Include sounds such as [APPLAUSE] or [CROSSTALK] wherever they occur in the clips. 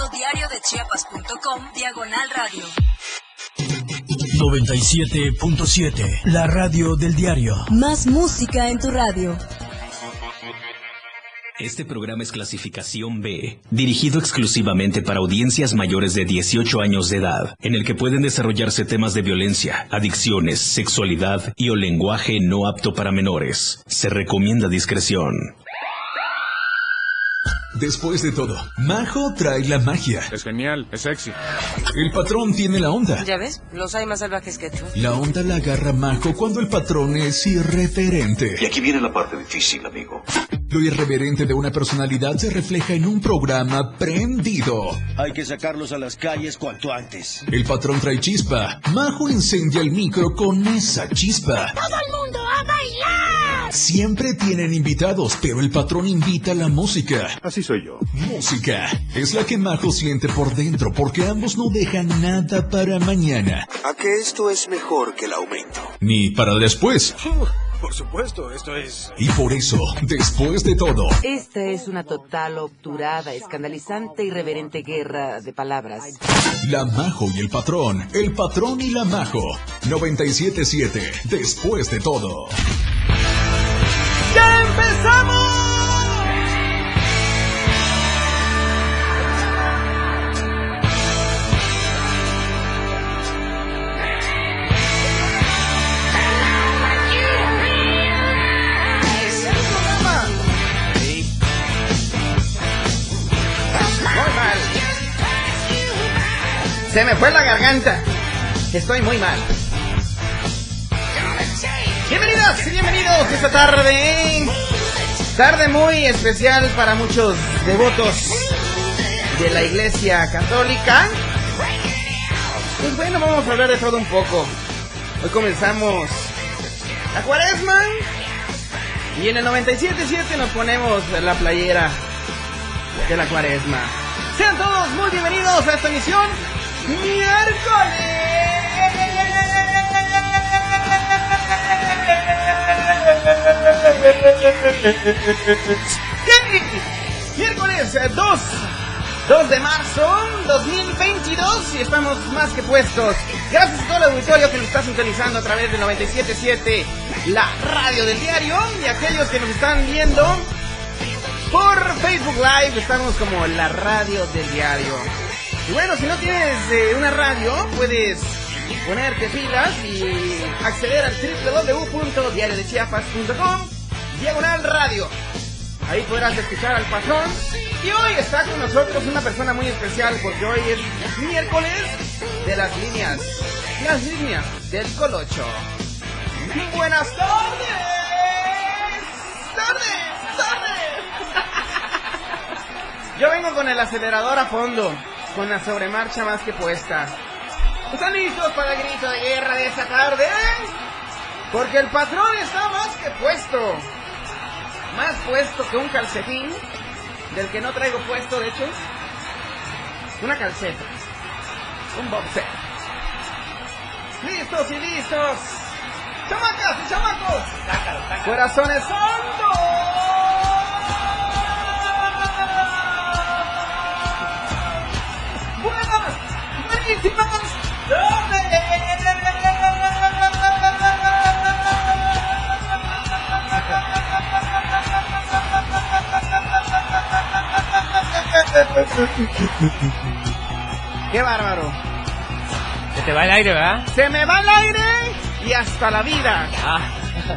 www.diariodechiapas.com Diagonal Radio. 97.7. La radio del diario. Más música en tu radio. Este programa es clasificación B, dirigido exclusivamente para audiencias mayores de 18 años de edad, en el que pueden desarrollarse temas de violencia, adicciones, sexualidad y o lenguaje no apto para menores. Se recomienda discreción. Después de todo, Majo trae la magia. Es genial, es sexy. El patrón tiene la onda. Ya ves, los hay más salvajes que tú. La onda la agarra Majo cuando el patrón es irreverente. Y aquí viene la parte difícil, amigo. Lo irreverente de una personalidad se refleja en un programa prendido. Hay que sacarlos a las calles cuanto antes. El patrón trae chispa. Majo incendia el micro con esa chispa. ¡Todo Siempre tienen invitados, pero el patrón invita a la música. Así soy yo. Música es la que Majo siente por dentro porque ambos no dejan nada para mañana. ¿A que esto es mejor que el aumento? Ni para después. [LAUGHS] Por supuesto, esto es... Y por eso, después de todo, Esta es una total, obturada, escandalizante, irreverente guerra de palabras. la Majo y el patrón, el patrón y la Majo. 97.7, después de todo. Se me fue la garganta. Estoy muy mal. Bienvenidas y bienvenidos esta tarde. Tarde muy especial para muchos devotos de la Iglesia Católica. Pues bueno, vamos a hablar de todo un poco. Hoy comenzamos la cuaresma. Y en el 97.7 nos ponemos la playera de la cuaresma. Sean todos muy bienvenidos a esta emisión miércoles. Miércoles eh, 2, 2 de marzo 2022 y estamos más que puestos. Gracias a todo el auditorio que nos está sintonizando a través del 97.7, la radio del diario y aquellos que nos están viendo por Facebook Live estamos como la radio del diario. Y bueno, si no tienes eh, una radio, puedes ponerte pilas y acceder al www.diariodechiapas.com diagonal radio. Ahí podrás escuchar al patrón. Y hoy está con nosotros una persona muy especial porque hoy es miércoles de las líneas. Las líneas del Colocho. Buenas tardes. Tardes, tardes. Yo vengo con el acelerador a fondo, con la sobremarcha más que puesta. ¿Están listos para el grito de guerra de esta tarde? Porque el patrón está más que puesto. Más puesto que un calcetín, del que no traigo puesto, de hecho. Una calceta. Un boxer. Listos y listos. Chamacas y chamacos. Corazones santos. buenas, buenísimas ¡Qué bárbaro! Se te va el aire, ¿verdad? Se me va el aire y hasta la vida.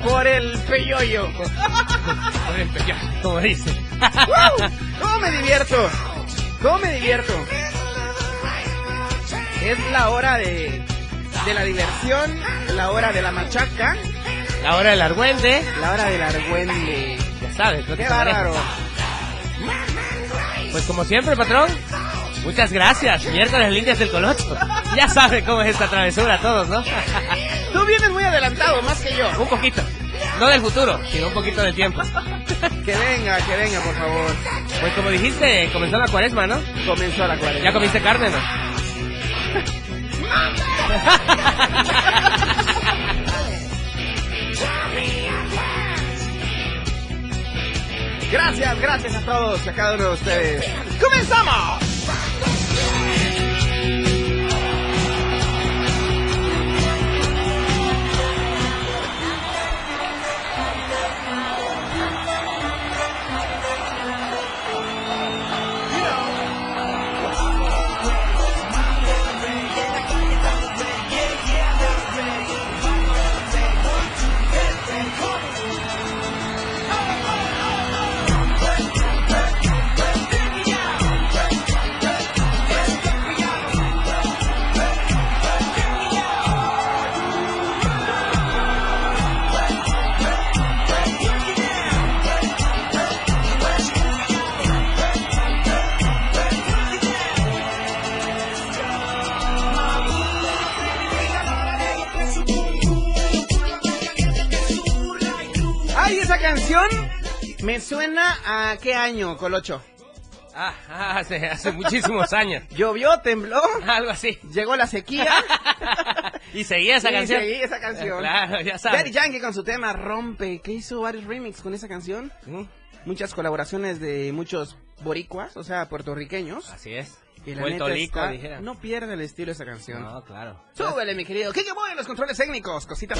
Por el peyoyo. Por el peyoyo, como dice. ¿Cómo me divierto? ¿Cómo me divierto? Es la hora de, de la diversión, la hora de la machaca, La hora del argüende. la hora del argüende. Ya sabes, lo que ¡Qué bárbaro! Pues como siempre, patrón. Muchas gracias, miércoles líneas del Colocho. Ya saben cómo es esta travesura todos, ¿no? Tú vienes muy adelantado, más que yo. Un poquito. No del futuro, sino un poquito del tiempo. Que venga, que venga, por favor. Pues como dijiste, comenzó la cuaresma, ¿no? Comenzó la cuaresma. ¿Ya comiste carne, no? Gracias, gracias a todos, a cada uno de ustedes. ¡Comenzamos! A qué año, Colocho. Ah, ah, hace, hace muchísimos años. Llovió, tembló, Algo así. llegó la sequía. Y seguía esa Sí, canción. seguí esa canción. Eh, claro, ya Daddy sabes. Yankee con su tema Rompe, que hizo varios remix con esa canción. Mm, Muchas colaboraciones de muchos boricuas, o sea, puertorriqueños. Así es. Y la Puerto neta Rico, está- dijera. No pierde el estilo esa canción. No, claro. Súbele, mi querido. Que yo voy en los controles técnicos, cositas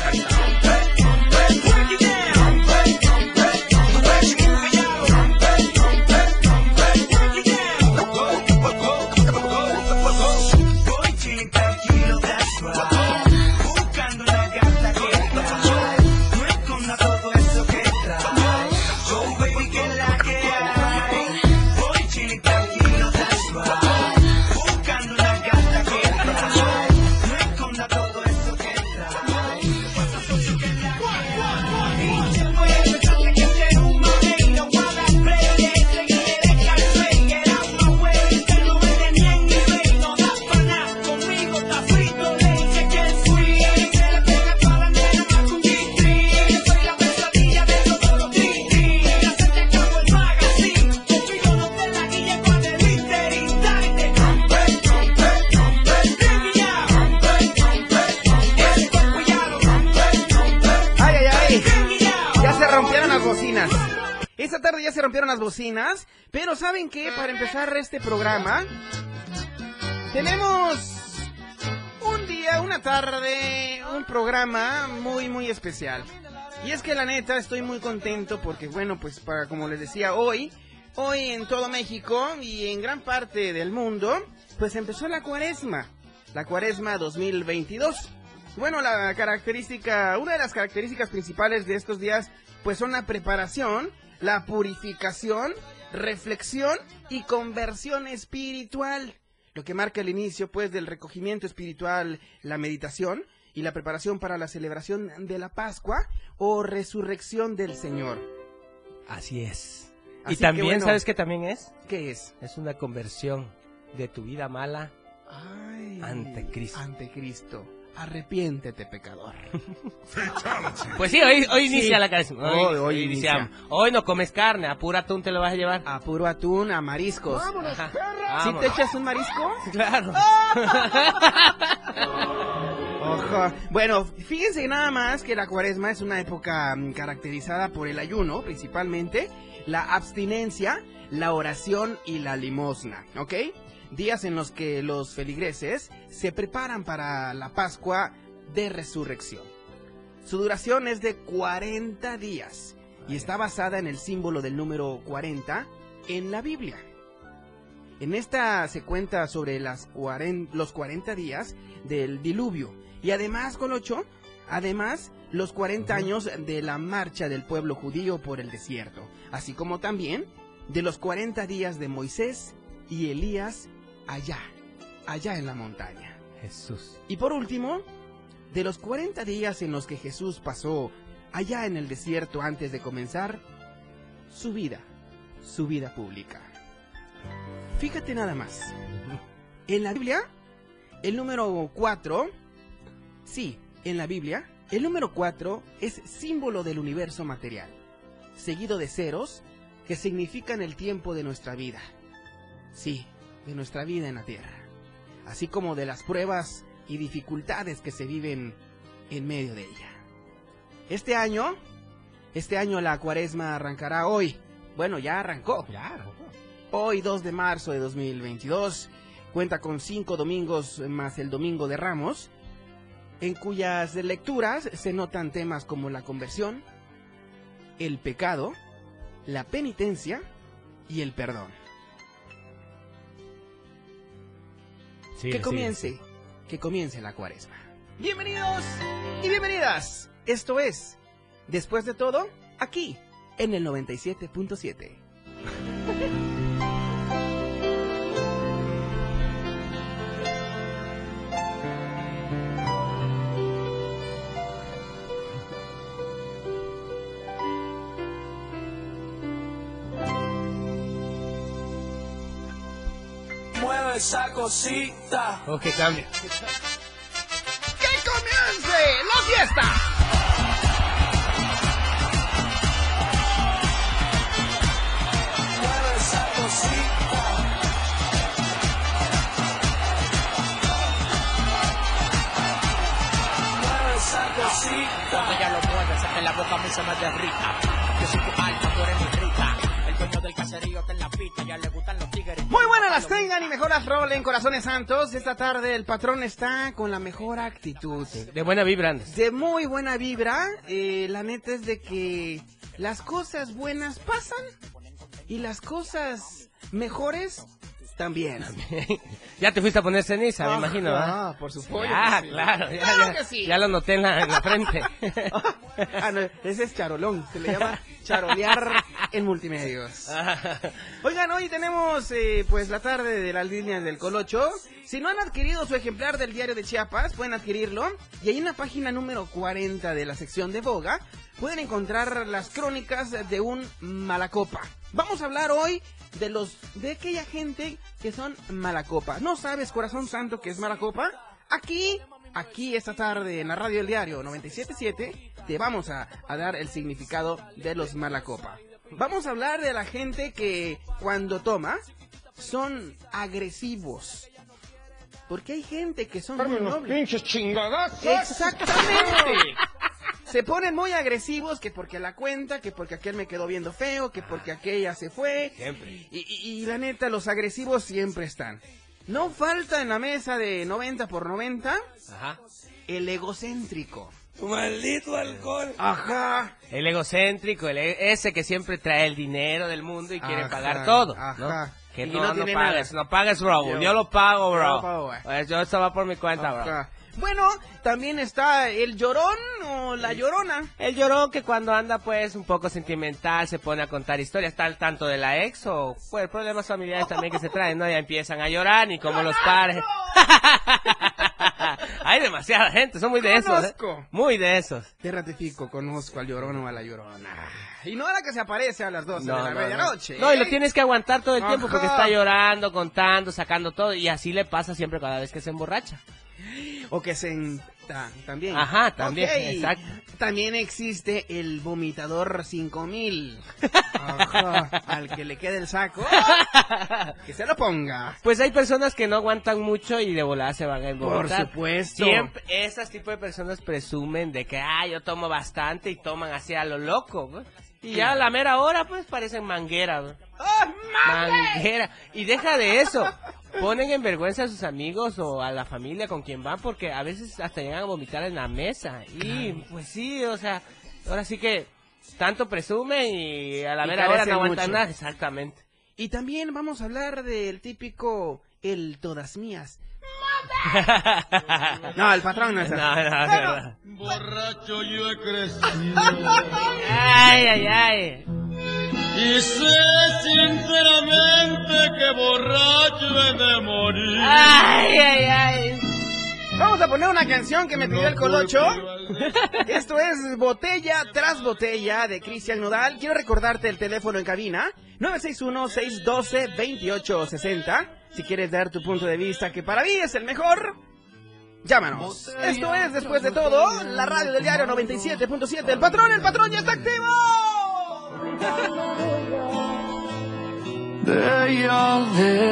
este programa, tenemos un día, una tarde, un programa muy, muy especial. Y es que la neta estoy muy contento porque, bueno, pues para como les decía hoy, hoy en todo México y en gran parte del mundo, pues empezó la cuaresma. La cuaresma 2022. Bueno, la característica, una de las características principales de estos días, pues son la preparación, la purificación, reflexión y conversión espiritual. Lo que marca el inicio, pues, del recogimiento espiritual, la meditación y la preparación para la celebración de la Pascua o resurrección del Señor. Así es. Así y que también, bueno. ¿sabes qué también es? ¿Qué es? Es una conversión de tu vida mala Ay, ante Cristo. Ante Cristo. Arrepiéntete, pecador. [LAUGHS] Pues sí, hoy, hoy Sí. inicia la canción. Hoy, Hoy- hoy hoy inicia. iniciamos. Hoy no comes carne, a pura atún te lo vas a llevar. A puro atún, a mariscos. Ajá. ¿Sí Vámonos. te echas un marisco? [LAUGHS] Claro. [LAUGHS] Ojo. Bueno, fíjense nada más que la cuaresma es una época mm, caracterizada por el ayuno, principalmente, la abstinencia, la oración y la limosna, ¿ok? Días en los que los feligreses se preparan para la Pascua de Resurrección. Su duración es de 40 días y está basada en el símbolo del número 40 en la Biblia. En esta se cuenta sobre las cuaren- los 40 días del diluvio y además, Colocho, además los 40 años de la marcha del pueblo judío por el desierto, así como también de los 40 días de Moisés y Elías allá, allá en la montaña. Jesús. Y por último, de los 40 días en los que Jesús pasó allá en el desierto antes de comenzar su vida, su vida pública. Fíjate nada más. En la Biblia, el número 4, sí, en la Biblia, el número 4 es símbolo del universo material, seguido de ceros que significan el tiempo de nuestra vida. Sí, de nuestra vida en la tierra, así como de las pruebas y dificultades que se viven en medio de ella. Este año, este año la cuaresma arrancará hoy. Bueno, ya arrancó. Hoy 2 de marzo de 2022 cuenta con cinco domingos más el domingo de Ramos, en cuyas lecturas se notan temas como la conversión, el pecado, la penitencia y el perdón. Sí, que sí, comience, sí. que comience la cuaresma. Bienvenidos y bienvenidas. Esto es, después de todo, aquí, en el 97.7. [LAUGHS] Esa cosita. Que cambia. ¡Que comience la fiesta! Mueve esa cosita. Mueve esa cosita. Cuando ella lo mueve, saca la boca a mí se me derrita. Yo soy tu alma, tú eres mi rica. El dueño del caserío está en la pista, ya le gustan los tigres. Muy buenas las tengan y mejor las rolen, corazones santos. Esta tarde el patrón está con la mejor actitud. De buena vibra. De muy buena vibra. Eh, la neta es de que las cosas buenas pasan y las cosas mejores también. [LAUGHS] ya te fuiste a poner ceniza, me Ah, imagino, ¿ah? ah, por supuesto Ah, sí. claro, ya, Claro ya- que sí. ya lo noté en la, en la frente. [LAUGHS] Ah, no, ese es charolón, se le llama charolear en multimedios. [LAUGHS] Oigan, hoy tenemos eh, pues la tarde de las líneas del Colocho. Si no han adquirido su ejemplar del diario de Chiapas, pueden adquirirlo. Y ahí en la página número 40 de la sección de Boga, pueden encontrar las crónicas de un malacopa. Vamos a hablar hoy de los de aquella gente que son malacopa. ¿No sabes, corazón santo, que es malacopa? Aquí, aquí esta tarde en la radio del diario 977 te vamos a, a dar el significado de los malacopa. Vamos a hablar de la gente que cuando toma son agresivos. Porque hay gente que son muy nobles. pinches chingadazos. Exactamente. [LAUGHS] Se ponen muy agresivos que porque la cuenta, que porque aquel me quedó viendo feo, que porque aquella se fue. Siempre. Y, y- y la neta, los agresivos siempre están. No falta en la mesa de 90 por 90 Ajá. el egocéntrico. Maldito alcohol. Ajá. El egocéntrico, el e- ese que siempre trae el dinero del mundo y quiere Ajá, pagar todo, ajá. ¿no? Que Y no, no no, pagues, nada. no pagues, bro. Yo- Yo, lo pago, yo bro. lo pago, güey. Pues yo esto va por mi cuenta, bro. Bueno, también está el llorón o la llorona. El llorón que cuando anda pues un poco sentimental se pone a contar historias tal tanto de la ex o pues problemas familiares también que se traen, ¿no? Ya empiezan a llorar y como los padres. [LAUGHS] Hay demasiada gente, son muy de esos, ¿eh? Conozco. Muy de esos. Te ratifico, conozco al llorón o a la llorona. Y no a la que se aparece a las 12 No, de la no, no. medianoche. No, y lo tienes que aguantar todo el tiempo porque está llorando, contando, sacando todo y así le pasa siempre cada vez que se emborracha. O que se... ta- también. Ajá, también, exacto. También existe el vomitador 5000. [LAUGHS] Ajá. Al que le quede el saco, [LAUGHS] que se lo ponga. Pues hay personas que no aguantan mucho y de volada se van a Por emborrachar. supuesto. Siempre, esas tipo de personas presumen de que, ah, yo tomo bastante y toman así a lo loco. Y ya a la mera hora, pues, parecen manguera, güey. ¡Ah, Manguera. Y deja de eso. Ponen en vergüenza a sus amigos o a la familia con quien van porque a veces hasta llegan a vomitar en la mesa. Y pues sí, o sea, ahora sí que tanto presumen y a la Y mera hora no aguantan nada. Exactamente. Y también vamos a hablar del típico el todas mías. [LAUGHS] No, el patrón no es así. No, no, verdad. Borracho yo he [LAUGHS] crecido. Ay, ay, ay. Y sé sinceramente que borracho he de morir. Ay, ay, ay. Vamos a poner una canción que me pidió el Colocho. [LAUGHS] Esto es Botella tras Botella de Cristian Nodal. Quiero recordarte el teléfono en cabina. 961-612-2860. Si quieres dar tu punto de vista, que para mí es el mejor, llámanos. Esto es, después de todo, la radio del diario 97.7. El patrón, el patrón ya está activo.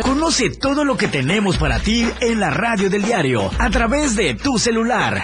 Conoce todo lo que tenemos para ti en la radio del diario a través de tu celular.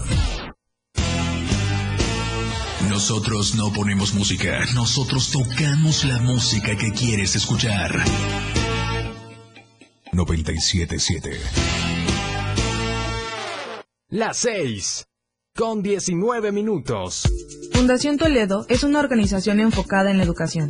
Nosotros no ponemos música, nosotros tocamos la música que quieres escuchar. 977. Las 6 con 19 minutos. Fundación Toledo es una organización enfocada en la educación.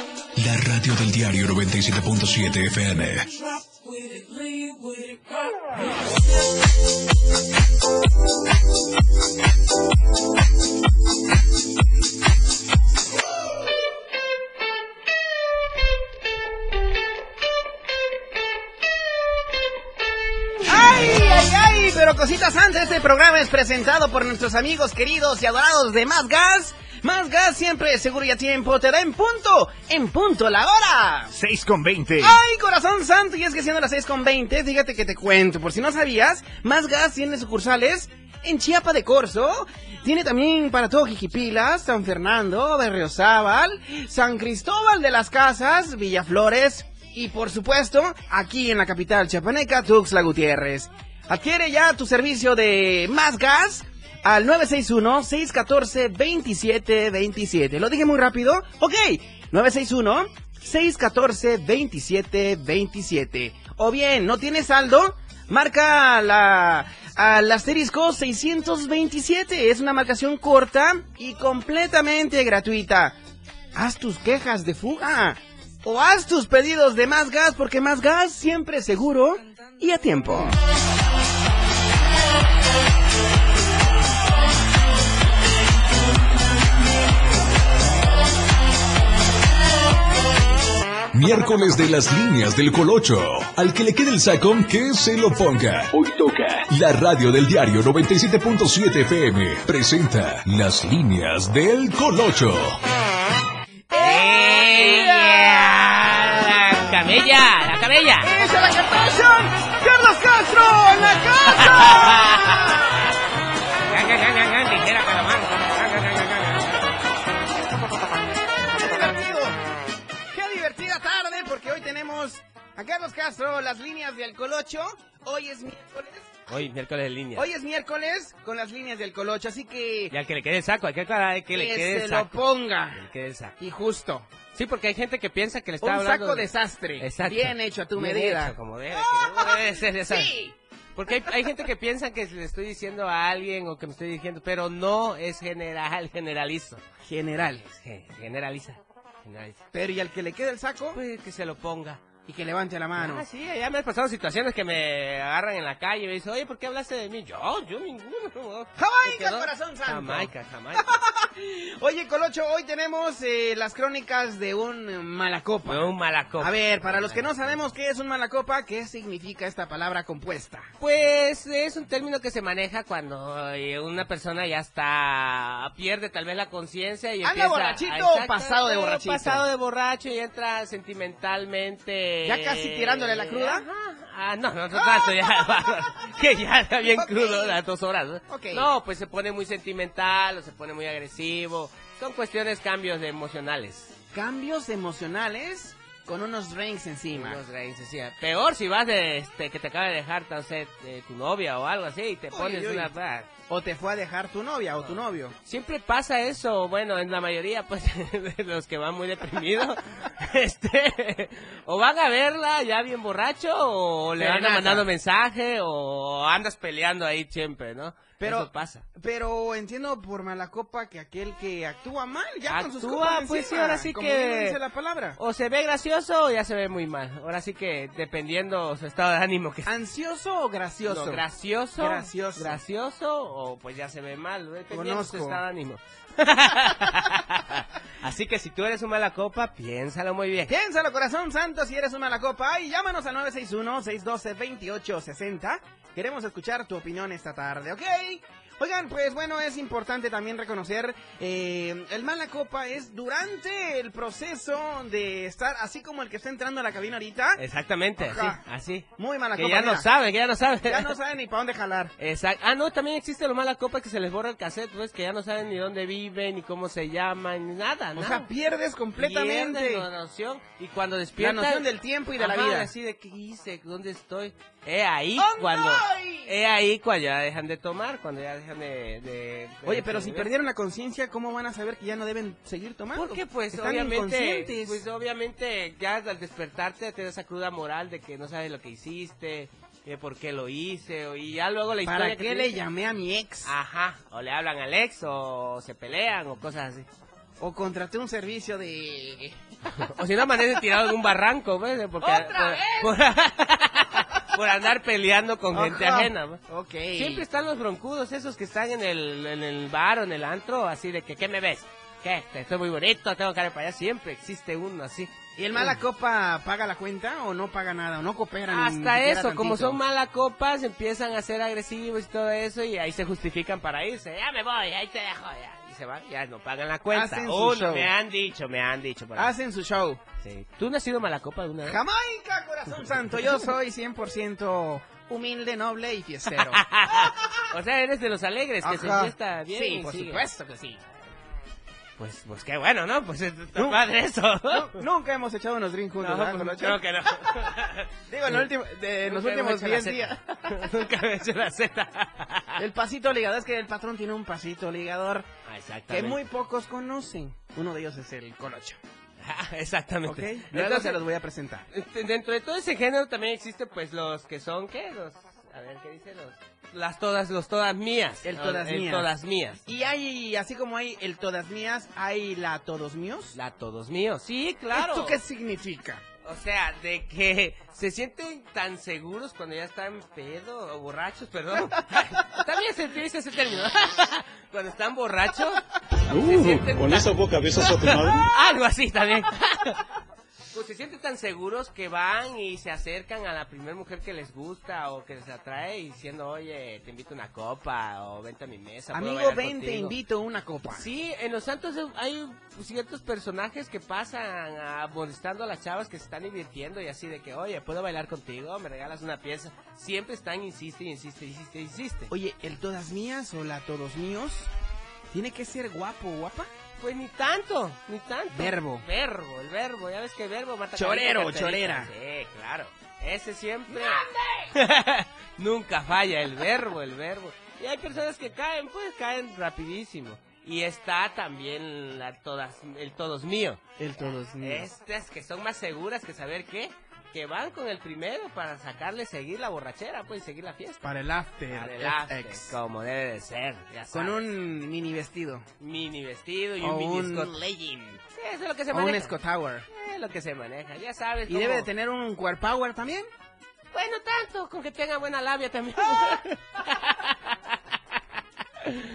La radio del diario 97.7 FM. Pero cositas antes, este programa es presentado por nuestros amigos queridos y adorados de Más Gas. Más gas siempre seguro y a tiempo te da en punto, en punto la hora. 6 con 20. Ay, corazón santo, y es que siendo las 6 con 20, fíjate que te cuento, por si no sabías, Más Gas tiene sucursales en Chiapa de Corzo, tiene también para todo Jiquipilas, San Fernando, Berriozábal, San Cristóbal de las Casas, Villaflores y por supuesto, aquí en la capital chiapaneca, Tuxtla Gutiérrez. Adquiere ya tu servicio de Más Gas al 961-614-2727. ¿Lo dije muy rápido? Ok, 961-614-2727. O bien, ¿no tienes saldo? Marca la al asterisco 627. Es una marcación corta y completamente gratuita. Haz tus quejas de fuga. O haz tus pedidos de más gas porque más gas siempre es seguro y a tiempo. Miércoles de las líneas del Colocho. Al que le quede el sacón, que se lo ponga. Hoy toca. La radio del diario 97.7 FM presenta las líneas del Colocho. La camella, la camella. ¡Esa es la captación! ¡Carlos Castro en la casa! Ligera calamar. ¡Qué tenemos a Carlos Castro, las líneas del Colocho. Hoy es miércoles. Hoy, miércoles de línea. Hoy es miércoles con las líneas del Colocho, así que... Y al que le quede el saco, hay que aclarar que, que le quede se el lo saco. ponga. Que le quede el saco. Y justo. Sí, porque hay gente que piensa que le está Un hablando... saco de- desastre. Exacto. Bien hecho a tu Bien medida. hecho, como debe, que [LAUGHS] debe ser, sabes. Sí. Porque hay, hay gente que piensa que le estoy diciendo a alguien o que me estoy dirigiendo, pero no es general, [LAUGHS] generalizo. General. Ge- Generaliza. Generaliza. Pero y al que le quede el saco Pues que se lo ponga. Y que levante la mano. Ah, sí, ya me han pasado situaciones que me agarran en la calle y me dicen, oye, ¿por qué hablaste de mí? Yo, yo ninguno. [LAUGHS] Jamaica, corazón santo. Jamaica, Jamaica. [LAUGHS] Oye, Colocho, hoy tenemos eh, las crónicas de un malacopa. Fue un malacopa. A ver, para los que no sabemos qué es un malacopa, ¿qué significa esta palabra compuesta? Pues es un término que se maneja cuando eh, una persona ya está pierde tal vez la conciencia y Anda empieza borrachito Exacto, o pasado de borrachito. pasado de borracho y entra sentimentalmente ¿Ya casi tirándole la cruda? Ajá, Ah, no, no, no tanto, ya, [LAUGHS] que ya está bien crudo las dos horas. ¿no? No, pues se pone muy sentimental o se pone muy agresivo. Son cuestiones, cambios de emocionales. Cambios emocionales con unos rings encima. Unos reins, sí. Peor si vas de, este, que te acaba de dejar, no sé, eh, tu novia o algo así y te Uy, pones uy. una... O te fue a dejar tu novia o tu novio. Siempre pasa eso, bueno, en la mayoría, pues, [LAUGHS] de los que van muy deprimidos, [LAUGHS] este, o van a verla ya bien borracho, o le Serenata. mandando mensaje, o andas peleando ahí siempre, ¿no? Pero- Eso pasa. Pero entiendo por mala copa que aquel que actúa mal ya con sus copas pues sí, ahora sí como que- bien dice la palabra. O se ve gracioso o ya se ve muy mal. Ahora sí que dependiendo su estado de ánimo que ¿Ansioso o gracioso? No, gracioso, Gracioso. gracioso o pues ya se ve mal, dependiendo de su Conozco. estado de ánimo. [LAUGHS] Así que si tú eres un mala copa, piénsalo muy bien. Piénsalo, corazón santo, si eres una mala copa. Y llámanos al 961-612-2860. Queremos escuchar tu opinión esta tarde, ¿ok? Oigan, pues bueno, es importante también reconocer, eh, el mala copa es durante el proceso de estar, así como el que está entrando a la cabina ahorita. Exactamente, Ajá. así, así. Muy mala Que copa. ya no sabe, que ya no sabe. Ya no sabe ni para dónde jalar. Exacto. Ah, no, también existe lo mala copa que se les borra el cassette, pues que ya no saben ni dónde viven, ni cómo se llaman, ni nada, O nada. sea, pierdes completamente. Pierden la noción y cuando despiertan La noción del tiempo y de la vida. así de qué hice, dónde estoy. He ahí ¿Dónde cuando he ahí cuando ya dejan de tomar, cuando ya dejan de, de- Oye, pero de si beber. perdieron la conciencia, ¿cómo van a saber que ya no deben seguir tomando? Porque pues Están obviamente, pues obviamente ya al despertarte te da esa cruda moral de que no sabes lo que hiciste, de por qué lo hice, o- y ya luego la historia ¿Para que qué le dice- llamé a mi ex? Ajá, o le hablan al ex, o se pelean, o cosas así. O contraté un servicio de... [LAUGHS] O si no, amanece tirado en un barranco, ¿ves? Porque, ¡Otra por, por- [LAUGHS] por andar peleando con gente ajena, ¿ves? Ok. Siempre están los broncudos, esos que están en el, en el bar o en el antro, así de que, ¿qué me ves? ¿Qué? Estoy muy bonito, tengo cara para allá. Siempre existe uno así. ¿Y el mala copa paga la cuenta o no paga nada? ¿O no coopera ni Hasta siquiera eso, como tantito? son mala copas, empiezan a ser agresivos y todo eso, y ahí se justifican para irse. Ya me voy, ahí te dejo, ya. Se van, ya no pagan la cuenta. Hacen su Uno, show. me han dicho, me han dicho. por ahí. Hacen su show. Sí. ¿Tú no has sido mala copa alguna vez? Jamaica, corazón santo. Yo soy 100% humilde, noble y fiestero. [LAUGHS] O sea, eres de los alegres, que se Ajá. fiesta bien. Sí, y por sigue. supuesto que sí. Pues, pues qué bueno, ¿no? Pues está padre eso. Nu- Nunca hemos echado unos drinks juntos, No, ¿verdad, pues, creo que no. [LAUGHS] Digo, en, el último- de- en los Nunca hemos últimos hecho la 10 Z. días. [LAUGHS] Nunca he hecho la Z. El pasito ligador, es que el patrón tiene un pasito ligador Ah, que exactamente. muy pocos conocen. Uno de ellos es el Colocho. Ah, ¿Ok? exactamente. Luego Entonces, se los voy a presentar. este, dentro de todo ese género también existe pues los que son, ¿qué? Los, a ver, ¿qué dicen los? Las todas, los todas mías. El todas el mías. todas mías. Y hay, así como hay el todas mías, hay la todos míos. La todos míos. Sí, claro. ¿Esto qué significa? O sea, de que se sienten tan seguros cuando ya están pedo o borrachos, perdón. [LAUGHS] También se utiliza ese término. [LAUGHS] cuando están borrachos. se sienten con tan- esa boca besas a tu [LAUGHS] madre. Algo así también. Se sienten tan seguros que van y se acercan a la primera mujer que les gusta o que les atrae diciendo, oye, te invito a una copa o vente a mi mesa. Amigo, ven, te contigo". invito una copa. Sí, en Los Santos hay ciertos personajes que pasan a- molestando a las chavas que se están divirtiendo y así de que, oye, ¿puedo bailar contigo? ¿Me regalas una pieza? Siempre están, insiste, insiste, insiste, insiste. Oye, el todas mías o la todos míos, ¿tiene que ser guapo o guapa? Pues ni tanto, ni tanto. Verbo. Verbo, el verbo, ya ves que el verbo mata Chorero, carita, chorera. Sí, claro. Ese siempre. [LAUGHS] Nunca falla el verbo, el verbo. Y hay personas que caen, pues caen rapidísimo. Y está también la todas, el todos mío. El todos míos. Estas que son más seguras que saber qué, que van con el primero para sacarle seguir la borrachera, pues seguir la fiesta. Para el after. Para el after, como debe de ser, ya Con sabes. un mini vestido. mini vestido y O un mini un- Scott legging. Sí, eso es lo que se O un maneja. Scott Tower. Es lo que se maneja, ya sabes. ¿Y cómo- debe de tener un core power también? Bueno, tanto, con que tenga buena labia también. [LAUGHS]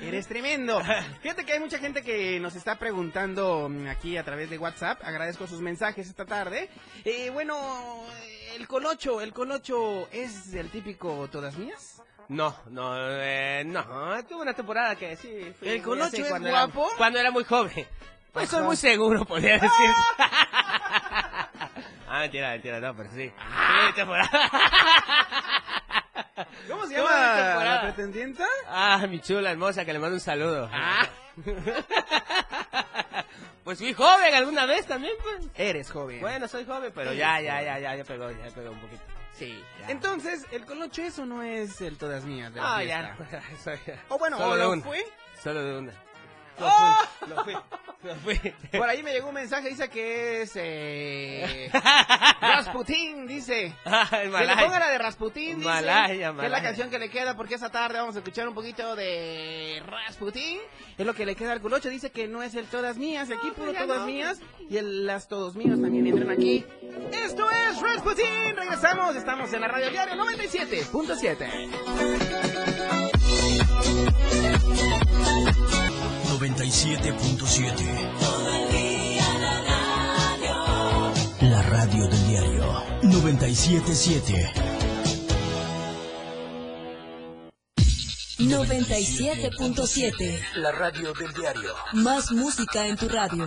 Eres tremendo. Fíjate que hay mucha gente que nos está preguntando mm, aquí a través de WhatsApp. Agradezco sus mensajes esta tarde. Eh, bueno, el colocho, el colocho es el típico todas mías. No, no, eh, no. Tuve una temporada que sí. fui ¿El Colocho es cuando guapo? Era, cuando era muy joven. Pues Ajá. soy muy seguro, podría decir. [LAUGHS] ah, mentira, mentira, no, pero sí. Sí, temporada. [LAUGHS] [LAUGHS] ¿Cómo se ¿Cómo llama temporada? la pretendienta? Ah, mi chula hermosa, que le mando un saludo. [LAUGHS] pues fui joven alguna vez también, pues. Eres joven. Bueno, soy joven, pero ya, ya, ya, ya, ya pegó, ya pegó un poquito. Sí. Ya. Entonces, ¿el colocho eso no es el todas mías de la Ah, fiesta? [LAUGHS] ya. O bueno, Solo o lo fue. Solo de una. Lo fui, lo fui, lo fui. Por ahí me llegó un mensaje, dice que es eh, [LAUGHS] Rasputin, dice. Ah, Que le ponga la de Rasputin, dice. Malaya, Que es la canción que le queda porque esa tarde vamos a escuchar un poquito de Rasputin. Es lo que le queda al culocho, dice que no es el todas mías, aquí puro ya todas no. mías y el las todos míos también entran aquí. Esto es Rasputin, regresamos, estamos en la radio diario 97.7. 97.7. La radio del diario 977. 97.7. La radio del diario. Más música en tu radio.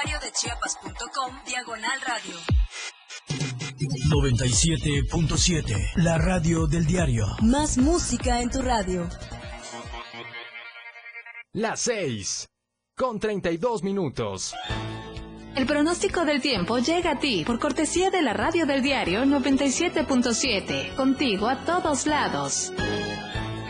www.diariodechiapas.com Diagonal Radio. 97.7. La radio del diario. Más música en tu radio. Las 6. Con 32 minutos. El pronóstico del tiempo llega a ti por cortesía de la radio del diario 97.7, contigo a todos lados.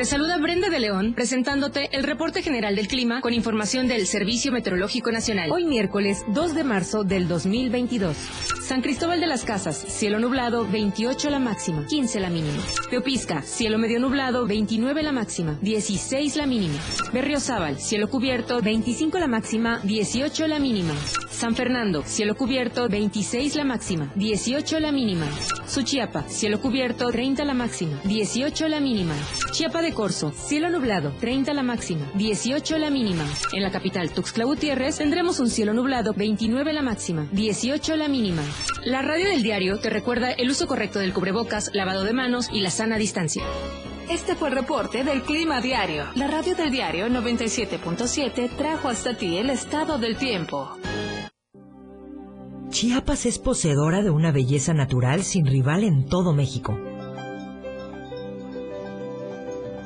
Te saluda Brenda de León presentándote el reporte general del clima con información del Servicio Meteorológico Nacional. Hoy miércoles 2 de marzo del 2022. San Cristóbal de las Casas, cielo nublado, 28 la máxima, 15 la mínima. Teopisca, cielo medio nublado, 29 la máxima, 16 la mínima. Berriozábal, cielo cubierto, 25 la máxima, 18 la mínima. San Fernando, cielo cubierto, 26 la máxima, 18 la mínima. Suchiapa, cielo cubierto, 30 la máxima, 18 la mínima. Chiapa de Cielo nublado, 30 la máxima, 18 la mínima. En la capital Tuxtla Gutiérrez tendremos un cielo nublado, 29 la máxima, 18 la mínima. La radio del diario te recuerda el uso correcto del cubrebocas, lavado de manos y la sana distancia. Este fue el reporte del Clima Diario. La radio del diario 97.7 trajo hasta ti el estado del tiempo. Chiapas es poseedora de una belleza natural sin rival en todo México.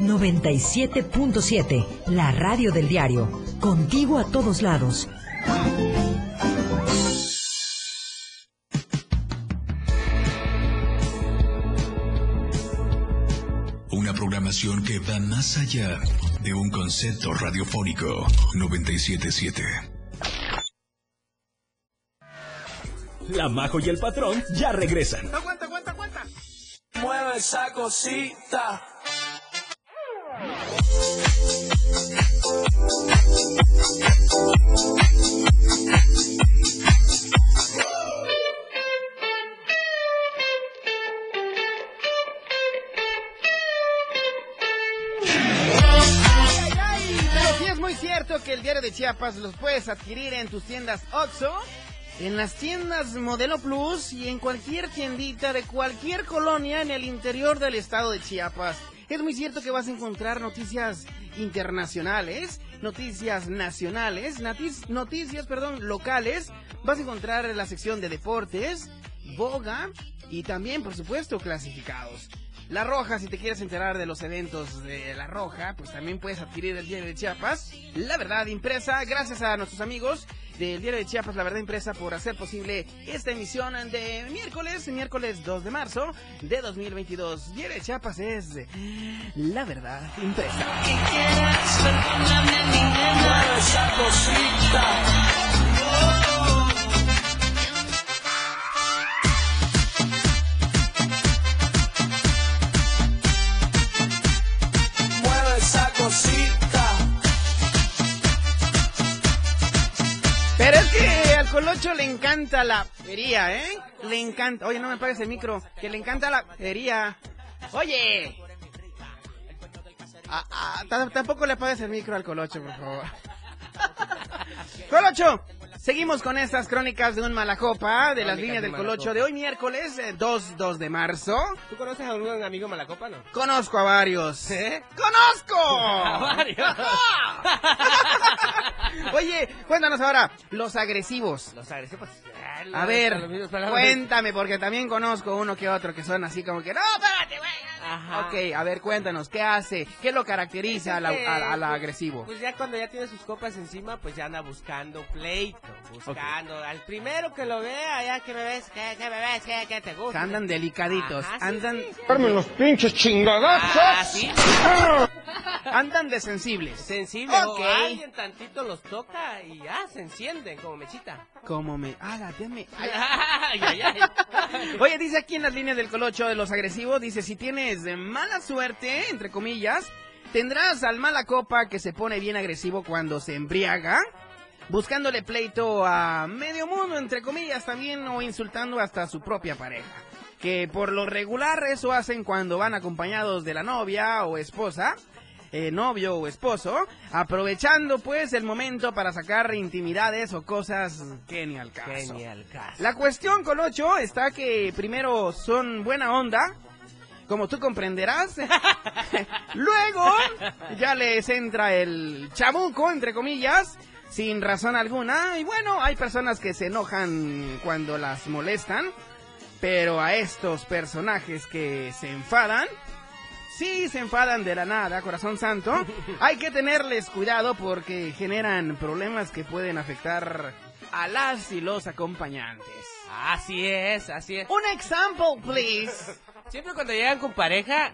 97.7, la radio del diario, contigo a todos lados. Una programación que va más allá de un concepto radiofónico 977. La Majo y el patrón ya regresan. Aguanta, aguanta, aguanta. Mueve esa cosita. Que el diario de Chiapas los puedes adquirir en tus tiendas OXO, en las tiendas Modelo Plus y en cualquier tiendita de cualquier colonia en el interior del estado de Chiapas. Es muy cierto que vas a encontrar noticias internacionales, noticias nacionales, noticias, perdón, locales. Vas a encontrar la sección de deportes, boga y también, por supuesto, clasificados. La Roja, si te quieres enterar de los eventos de La Roja, pues también puedes adquirir el diario de Chiapas. La verdad impresa, gracias a nuestros amigos del Diario de Chiapas, La Verdad Impresa, por hacer posible esta emisión de miércoles, miércoles 2 de marzo de 2022. Diario de Chiapas es La Verdad Impresa. Colocho le encanta la feria, ¿eh? Le encanta. Oye, no me pagues el micro. Que le encanta la feria. Oye. Ah, ah, tampoco le pagues el micro al Colocho, por favor. [LAUGHS] Colocho, seguimos con estas crónicas de un malacopa de las líneas de del un Colocho de hoy miércoles eh, 2, 2 de marzo. ¿Tú conoces a algún amigo malacopa, no? Conozco a varios. ¿Eh? ¡Conozco! [LAUGHS] A varios. [LAUGHS] Oye, cuéntanos ahora, los agresivos. Los agresivos. ah, A ver, cuéntame, porque también conozco uno que otro que son así como que, no, espérate, güey. Ajá. Ok, a ver, cuéntanos, ¿qué hace? ¿Qué lo caracteriza al, pues, agresivo? Pues ya cuando ya tiene sus copas encima, pues ya anda buscando pleito, buscando al primero que lo vea, ya que me ves, que, que me ves, que, que te Que gusta. andan delicaditos, Ajá, sí, andan... sí. ¡Carmen, los pinches chingadazos! Ah, sí. Andan de sensibles. Sensible, Ok. o alguien tantito los toca y ya se encienden como mechita. Como me... ¡Ah, dame! [LAUGHS] Ay, ay, ay. Oye, dice aquí en las líneas del colocho de los agresivos, dice, si tienes de mala suerte, entre comillas, tendrás al mala copa que se pone bien agresivo cuando se embriaga, buscándole pleito a medio mundo, entre comillas, también, o insultando hasta a su propia pareja. Que por lo regular eso hacen cuando van acompañados de la novia o esposa, eh, novio o esposo, aprovechando pues el momento para sacar intimidades o cosas que ni al caso. Caso. La cuestión, Colocho, está que primero son buena onda, como tú comprenderás. [LAUGHS] Luego ya les entra el chamuco, entre comillas, sin razón alguna. Y bueno, hay personas que se enojan cuando las molestan, pero a estos personajes que se enfadan, Sí, se enfadan de la nada, corazón santo. [LAUGHS] Hay que tenerles cuidado porque generan problemas que pueden afectar a las y los acompañantes. Así es, así es. Un example, please. Siempre cuando llegan con pareja,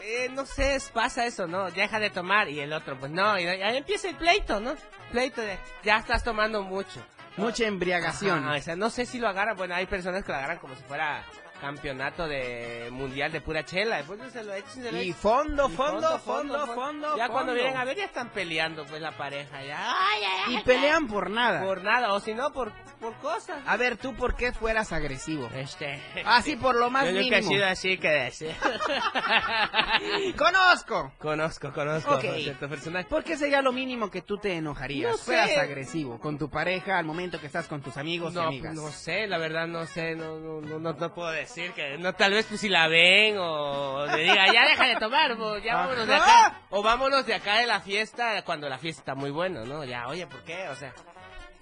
eh, no sé, pasa eso, ¿no? Deja de tomar y el otro, pues no, y ahí empieza el pleito, ¿no? Pleito de, ya estás tomando mucho. Mucha embriagación. Ajá, o sea, no sé si lo agarran, bueno, hay personas que lo agarran como si fuera campeonato de mundial de pura chela, después se lo se lo Y echan. fondo, Y fondo, fondo, fondo, Ya cuando fondo. vienen a ver ya están peleando pues la pareja, ya. Ay, ay, ay, Y pelean por nada. Por nada, o si no, por, por cosas. A ver, ¿tú por qué fueras agresivo? Este. Así por lo más Yo nunca he mínimo. sido así que decir. [LAUGHS] ¡Conozco! Conozco, conozco a cierto personaje. ¿Por qué sería lo mínimo que tú te enojarías? No sé. Fueras agresivo con tu pareja al momento que estás con tus amigos y No, amigas. no sé, la verdad no sé, no, no, no, no puedo decir que, no, tal vez pues si la ven o le diga, ya deja de tomar, pues, ya vámonos de acá, o vámonos de acá de la fiesta cuando la fiesta está muy buena, ¿no? Ya, oye, ¿por qué? O sea,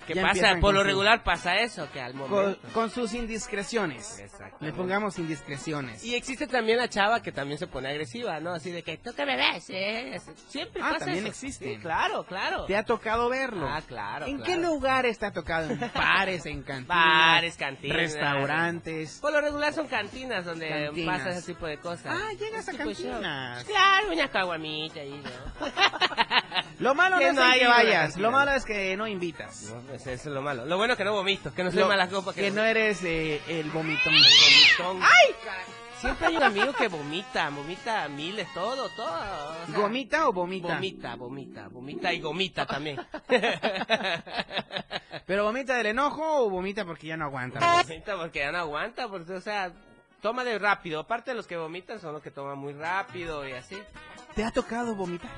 ¿qué Ya pasa? Por con lo regular pasa eso, que al Con, momento. con sus indiscreciones. Le pongamos indiscreciones. Y existe también la chava que también se pone agresiva, ¿no? Así de que, tú que me ves, ¿eh? Siempre Ah, pasa también eso. existe. Sí, claro, claro. ¿Te ha tocado verlo? Ah, claro, ¿En claro. qué lugares te ha tocado? ¿En [LAUGHS] bares, en cantinas? Bares, cantinas. Restaurantes. Por lo regular son cantinas donde Cantinas. pasa ese tipo de cosas. Ah, llegas a de show. cantinas. Claro, una caguamita ahí, ¿no? [LAUGHS] Lo malo no Que es no el hay que vayas, lo malo es que no invitas. No, pues eso es lo malo. Lo bueno que no vomito, que no soy Lo- mala copa. que no eres eh, el vomitón. vomitón. ¡Ay! Siempre hay un amigo que vomita, vomita miles, todo, todo. o sea, ¿Gomita o vomita? Vomita, vomita, vomita y gomita también. [LAUGHS] ¿Pero vomita del enojo o vomita porque ya no aguanta? Vomita porque ya no aguanta, porque, o sea, toma de rápido. Aparte, los que vomitan son los que toman muy rápido y así. ¿Te ha tocado vomitar?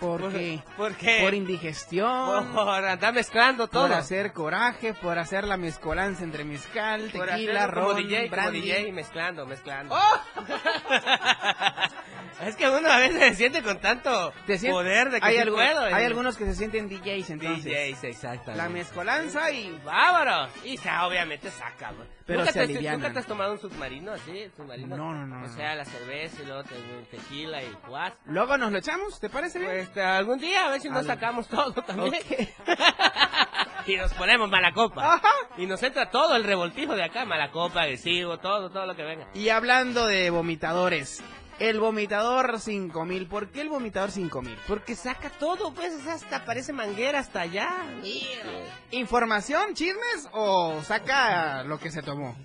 ¿Por qué? ¿Por qué? Por indigestión. Por andar mezclando todo. Por hacer coraje, por hacer la mezcolanza entre mezcal, Por tequila, hacerlo como ron, DJ, como brandy. DJ, mezclando, mezclando. ¡Oh! [LAUGHS] es que uno a veces se siente con tanto poder de que hay, sí algu- puedo. hay algunos que se sienten DJs entonces. DJs, exactamente. La mezcolanza y... ¡Vámonos! Y sa- obviamente saca. Pero ¿Nunca, se te, alivianan. ¿Nunca te has tomado un submarino así? ¿Submarino? No, no, no, O sea, la cerveza y luego te- tequila y what? Luego nos lo echamos, ¿te parece bien? Pues algún día a ver si nos sacamos todo también. [LAUGHS] y nos ponemos mala copa. Y nos entra todo el revoltijo de acá, mala copa, agresivo, todo, todo lo que venga. Y hablando de vomitadores, el vomitador 5000. ¿Por qué el vomitador 5000? Porque saca todo, pues, hasta parece manguera hasta allá. ¿Información, chismes o saca lo que se tomó?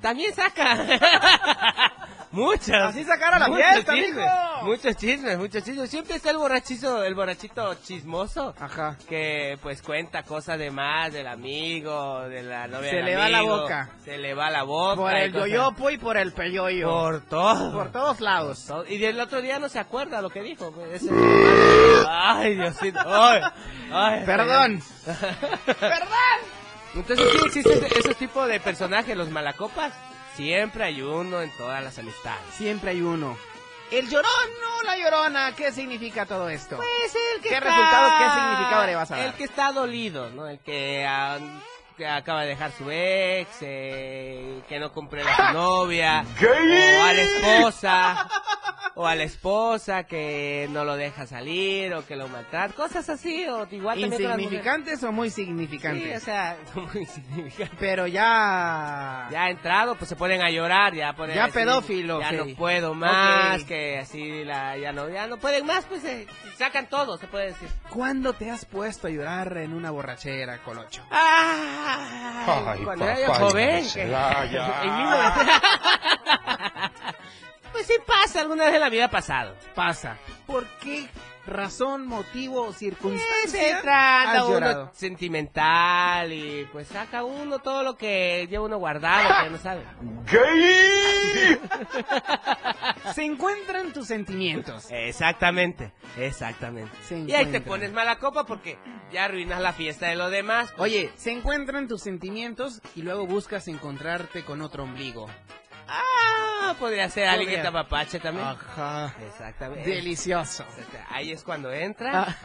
También saca. [LAUGHS] Muchas. Así sacar a la Muchos fiesta, chismes. Muchos chismes, muchos chismes. Siempre está el borrachizo, el borrachito chismoso. Ajá. Que pues cuenta cosas de más del amigo, de la novia Se del le va la amigo. boca. Se le va la boca. Por el yoyopo y por el peyoyo. Por todo. Por todos lados. todo. Y del otro día no se acuerda lo que dijo. pues, ese- [LAUGHS] Ay, Diosito. Ay, ay, Perdón. [LAUGHS] Perdón. Entonces sí existen esos tipos de personajes, los malacopas. Siempre hay uno en todas las amistades. Siempre hay uno. El llorón, no la llorona. ¿Qué significa todo esto? Pues el que ¿Qué está- resultado, qué significado le vas a dar? El que está dolido, ¿no? El que, ah, que acaba de dejar su ex, eh, que no cumple a su [LAUGHS] novia, o a la esposa, o a la esposa que no lo deja salir, o que lo maltrata, cosas así, o igual. ¿Insignificantes o muy Sí, significantes? o sea, [LAUGHS] muy insignificantes. Pero ya... Ya entrado, pues se ponen a llorar, ya ponen Ya así, pedófilo, Ya no puedo más, Ok. que así la, ya no, ya no pueden más, pues se sacan todo, se puede decir. ¿Cuándo te has puesto a llorar en una borrachera, Colocho? Ay, cuando era yo joven. que- [LAUGHS] en 1900 [LAUGHS] pues sí pasa, alguna vez en la vida ha pasado. Pasa. ¿Por qué razón, motivo Pues circunstancia anda has uno llorado? sentimental y pues saca uno todo lo que lleva uno guardado, que no sabe. Se encuentran tus sentimientos. Exactamente, exactamente. Se Y ahí te pones mala copa porque ya arruinas la fiesta de los demás. Oye, se encuentran tus sentimientos y luego buscas encontrarte con otro ombligo. Ah, podría ser alguien que te apapache también. Ajá. Exactamente. Delicioso. Ahí es cuando entra Ah.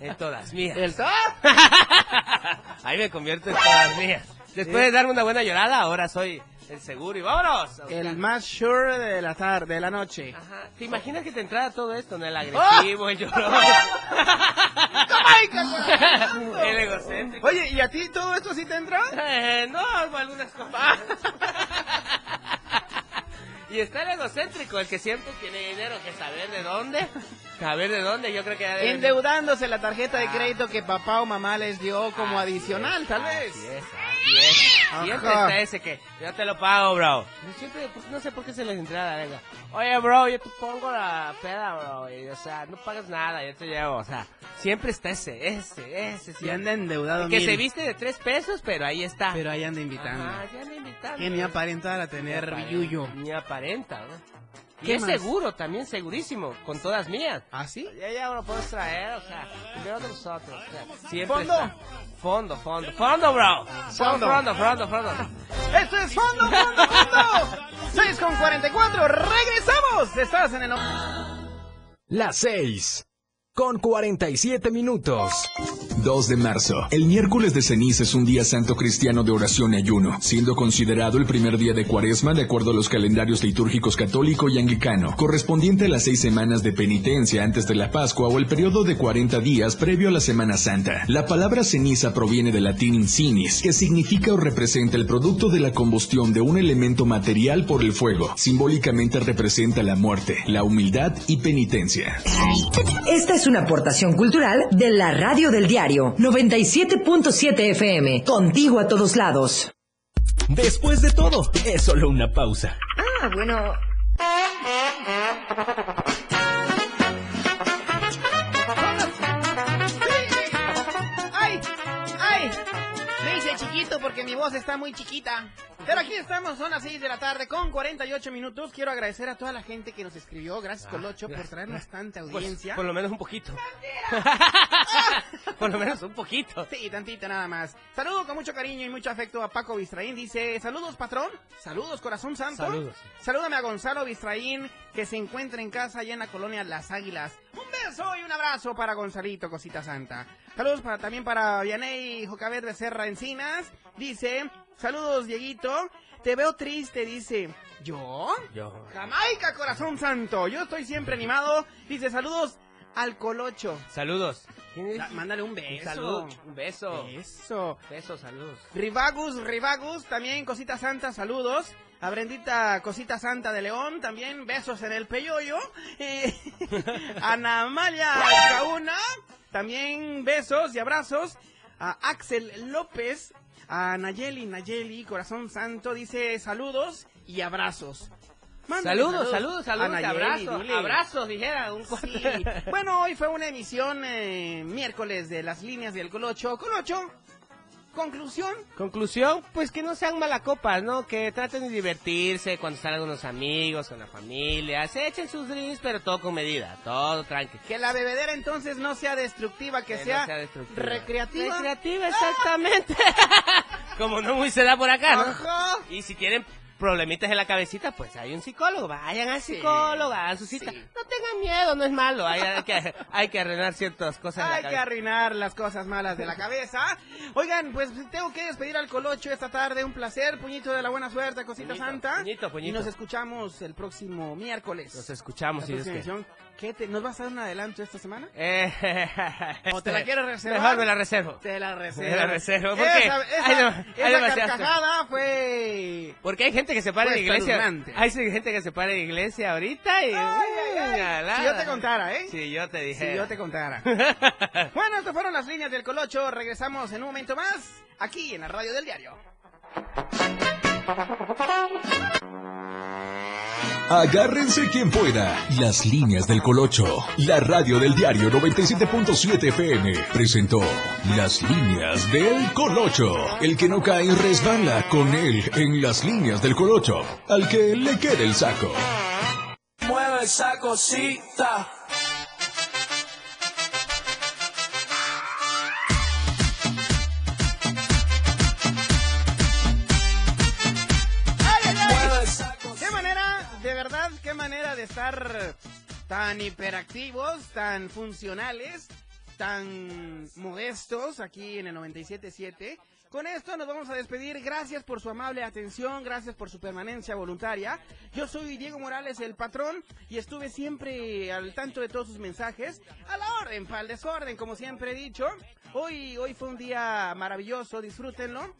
en todas mías. El [LAUGHS] Ahí me convierto en todas mías. Después de darme una buena llorada, ahora soy el seguro y vámonos. El más sure de la tarde, de la noche. Ajá. ¿Te imaginas que te entrara todo esto? ¿no? El agresivo, el llorón. [LAUGHS] el egocéntrico. Oye, ¿y a ti todo esto sí te entra? Eh, no, algunas cosas. Y está el egocéntrico, el que siempre tiene dinero, que saber de dónde. Saber de dónde, yo creo que ya debe- Endeudándose la tarjeta de Ah. crédito que papá o mamá les dio como adicional, tal vez. Es, Siempre está ese que yo te lo pago, bro. Siempre, pues, no sé por qué se les entra la venga. Oye, bro, yo te pongo la peda, bro. Y, o sea, no pagas nada, yo te llevo. O sea, siempre está ese, ese, ese. Y anda endeudado que mil. se viste de tres pesos, pero ahí está. Pero ahí anda invitando. Ajá, ya anda invitando. Que ni aparenta a Ni tener aparenta, billuyo. Ni aparenta, ¿no? Y ¿Qué es más? seguro, también segurísimo, con todas mías. ¿Ah, sí? Ya, ya lo puedes traer, o sea, primero de nosotros. o sea, siempre ¿Fondo? está. Fondo, fondo, fondo, bro. Fondo. Fondo, fondo, fondo. Esto es Fondo, Fondo, Fondo. 6 con 44. Regresamos. Estás en el... Las 6 con 47 minutos. 2 de marzo. El miércoles de ceniza es un día santo cristiano de oración y ayuno, siendo considerado el primer día de cuaresma de acuerdo a los calendarios litúrgicos católico y anglicano, correspondiente a las seis semanas de penitencia antes de la Pascua o el periodo de 40 días previo a la Semana Santa. La palabra ceniza proviene del latín incinis, que significa o representa el producto de la combustión de un elemento material por el fuego. Simbólicamente representa la muerte, la humildad y penitencia. Esta es una aportación cultural de la Radio del Diario 97.7 FM. Contigo a todos lados. Después de todo, es solo una pausa. Ah, bueno. ¡Ay! ¡Ay! Me hice chiquito porque mi voz está muy chiquita. Pero aquí estamos, son las 6 de la tarde con 48 minutos. Quiero agradecer a toda la gente que nos escribió. Gracias, Colocho, por traernos tanta Pues, audiencia. por lo menos un poquito. [LAUGHS] por lo menos un poquito. Sí, tantito nada más. Saludo con mucho cariño y mucho afecto a Paco Bistraín. Dice, saludos patrón, saludos corazón santo. Saludos. Salúdame a Gonzalo Bistraín que se encuentra en casa allá en la colonia Las Águilas. Un beso y un abrazo para Gonzalito, cosita santa. Saludos para, también para Vianey Jocaber de Serra Encinas. Dice, saludos Dieguito. Te veo triste, dice. ¿Yo? Yo. Jamaica, corazón santo. Yo estoy siempre animado. Dice, saludos al Colocho. Saludos. Da- mándale un beso. Un saludo, un beso. Eso. Besos, saludos. Rivagus, Rivagus, también Cosita Santa, saludos. A Brendita Cosita Santa de León, también besos en el peyoyo. Eh, [LAUGHS] Ana Amalia Cauna, también besos y abrazos. A Axel López, a Nayeli, Nayeli, Corazón Santo, dice saludos y abrazos. Mándale Saludos, saludos, saludos, Nayeli, abrazos, dile. abrazos, dijera un Sí. Bueno, hoy fue una emisión eh, miércoles de las líneas del Colocho. Colocho, conclusión. Conclusión, pues que no sean malacopas, ¿no? Que traten de divertirse cuando salgan unos amigos, con la familia, se echen sus drinks, pero todo con medida, todo tranqui. Que la bebedera entonces no sea destructiva, que, Que sea, no sea destructiva. recreativa. Recreativa, exactamente. [LAUGHS] Como no muy se da por acá, ¿no? Ajá. Y si tienen problemitas en la cabecita, pues hay un psicólogo, vayan al psicólogo, hagan su cita. No tengan miedo, no es malo, hay, hay que, hay que arreglar ciertas cosas en la Hay que arruinar las cosas malas de la cabeza. Oigan, pues tengo que despedir al Colocho esta tarde. Un placer, puñito de la buena suerte, cosita Puñito, santa. puñito, puñito. Y nos escuchamos el próximo miércoles. Nos escuchamos, si emisión. ¿Qué te- ¿Nos vas a dar un adelanto esta semana? [LAUGHS] Eh, ¿O te la quieres reservar? Mejor me la reservo. Te la reservo. Me la reservo, ¿por qué? Esa, esa, hay esa carcajada fue... Porque hay gente que se para en la iglesia. Hay gente que se para en la iglesia ahorita y. Ay, ay, ay. Alada. Si yo te contara, ¿eh? Si yo te dije. Si yo te contara. [LAUGHS] bueno, estas fueron las líneas del Colocho. Regresamos en un momento más aquí en la radio del diario. Agárrense quien pueda. Las líneas del Colocho. La radio del diario 97.7 FM presentó Las líneas del Colocho. El que no cae resbala con él en las líneas del Colocho. Al que le quede el saco. Mueve esa cosita. Estar tan hiperactivos, tan funcionales, tan modestos aquí en el 97.7. Con esto nos vamos a despedir. Gracias por su amable atención, gracias por su permanencia voluntaria. Yo soy Diego Morales, el patrón, y estuve siempre al tanto de todos sus mensajes. A la orden, para el desorden, como siempre he dicho. Hoy, hoy fue un día maravilloso, disfrútenlo.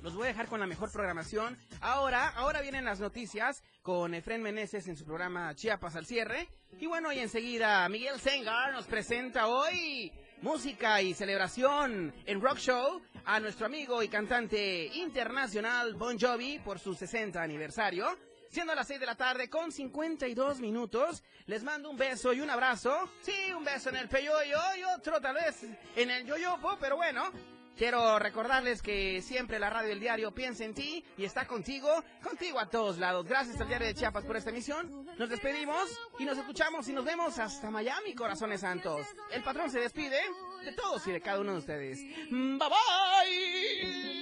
Los voy a dejar con la mejor programación. Ahora, ahora vienen las noticias con Efren Meneses en su programa Chiapas al cierre. Y bueno, y enseguida Miguel Sengar nos presenta hoy música y celebración en Rock Show a nuestro amigo y cantante internacional Bon Jovi por su 60 aniversario. Siendo las 6 de la tarde con 52 minutos, les mando un beso y un abrazo. Sí, un beso en el peyoyo y otro tal vez en el yoyopo, pero bueno, Quiero recordarles que siempre la radio del diario piensa en ti y está contigo, contigo a todos lados. Gracias al diario de Chiapas por esta emisión. Nos despedimos y nos escuchamos y nos vemos hasta Miami, corazones santos. El patrón se despide de todos y de cada uno de ustedes. Bye bye.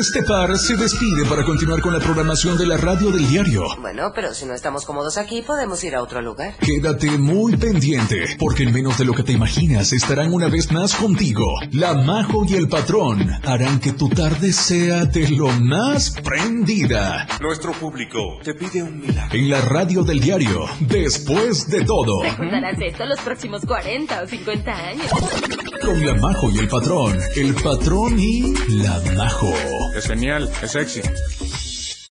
Este par se despide para continuar con la programación de la radio del diario. Bueno, pero si no estamos cómodos aquí, podemos ir a otro lugar. Quédate muy pendiente, porque en menos de lo que te imaginas estarán una vez más contigo. La Majo y el Patrón harán que tu tarde sea de lo más prendida. Nuestro público te pide un milagro. En la radio del diario, después de todo, Recordarás esto los próximos 40 o 50 años. con la Majo y el Patrón, el Patrón y la Majo. Es genial, es sexy.